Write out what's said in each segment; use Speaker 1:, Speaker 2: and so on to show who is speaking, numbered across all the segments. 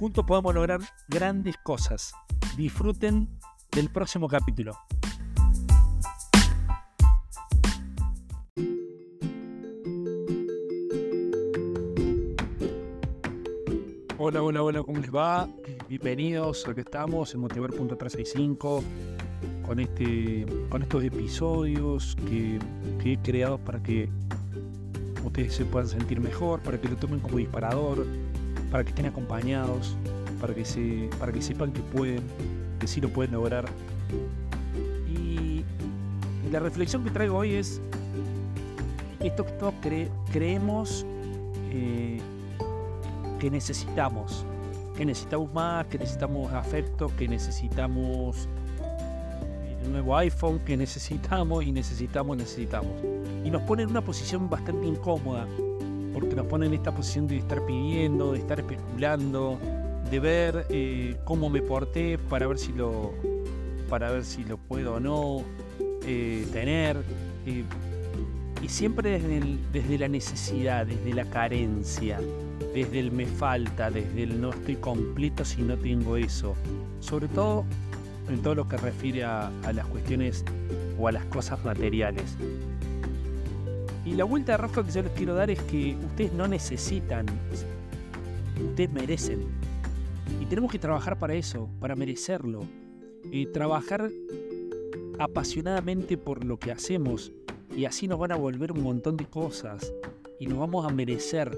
Speaker 1: Juntos podemos lograr grandes cosas. Disfruten del próximo capítulo. Hola, hola, hola, ¿cómo les va? Bienvenidos, aquí estamos en Motivar.365 con, este, con estos episodios que, que he creado para que ustedes se puedan sentir mejor, para que lo tomen como disparador, para que estén acompañados, para que, se, para que sepan que pueden, que sí lo pueden lograr. Y la reflexión que traigo hoy es esto que todos creemos eh, que necesitamos, que necesitamos más, que necesitamos afecto, que necesitamos el nuevo iPhone, que necesitamos y necesitamos, necesitamos. Y nos pone en una posición bastante incómoda, porque nos pone en esta posición de estar pidiendo, de estar especulando, de ver eh, cómo me porté para ver si lo, para ver si lo puedo o no eh, tener. Eh, y siempre desde, la necesidad, desde la carencia, desde el me falta, desde el no estoy completo si no tengo eso. Sobre todo en todo lo que refiere a las cuestiones o a las cosas materiales. Y la vuelta de rosca que yo les quiero dar es que ustedes no necesitan, ustedes merecen y tenemos que trabajar para eso, para merecerlo. Y trabajar apasionadamente por lo que hacemos. Y así nos van a volver un montón de cosas. Y nos vamos a merecer.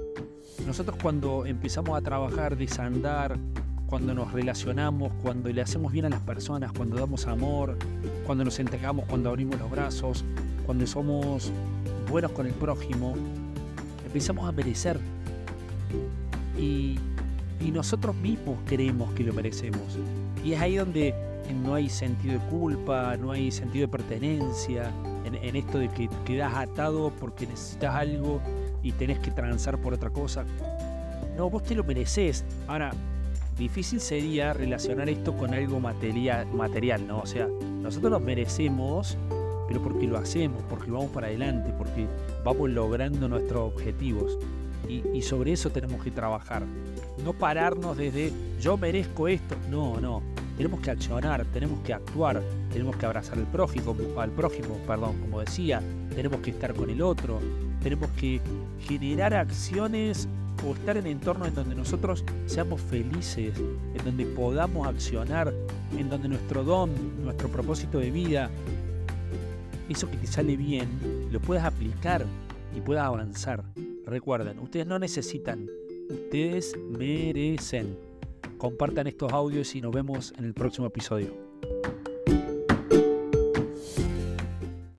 Speaker 1: Nosotros cuando empezamos a trabajar, desandar, cuando nos relacionamos, cuando le hacemos bien a las personas, cuando damos amor, cuando nos entregamos, cuando abrimos los brazos, cuando somos buenos con el prójimo, empezamos a merecer. Y y nosotros mismos creemos que lo merecemos. Y es ahí donde no hay sentido de culpa, no hay sentido de pertenencia, en, esto de que quedas atado porque necesitas algo y tenés que transar por otra cosa. No, vos te lo mereces. Ahora, difícil sería relacionar esto con algo material, material, ¿no? O sea, nosotros lo merecemos, pero porque lo hacemos, porque vamos para adelante, porque vamos logrando nuestros objetivos. y sobre eso tenemos que trabajar no pararnos desde yo merezco esto. No, no. Tenemos que accionar, tenemos que actuar, tenemos que abrazar al prójimo, al prójimo, perdón, como decía, tenemos que estar con el otro, tenemos que generar acciones o estar en entornos en donde nosotros seamos felices, en donde podamos accionar, en donde nuestro don, nuestro propósito de vida, eso que te sale bien, lo puedas aplicar y puedas avanzar. Recuerden, ustedes no necesitan ustedes merecen. Compartan estos audios y nos vemos en el próximo episodio.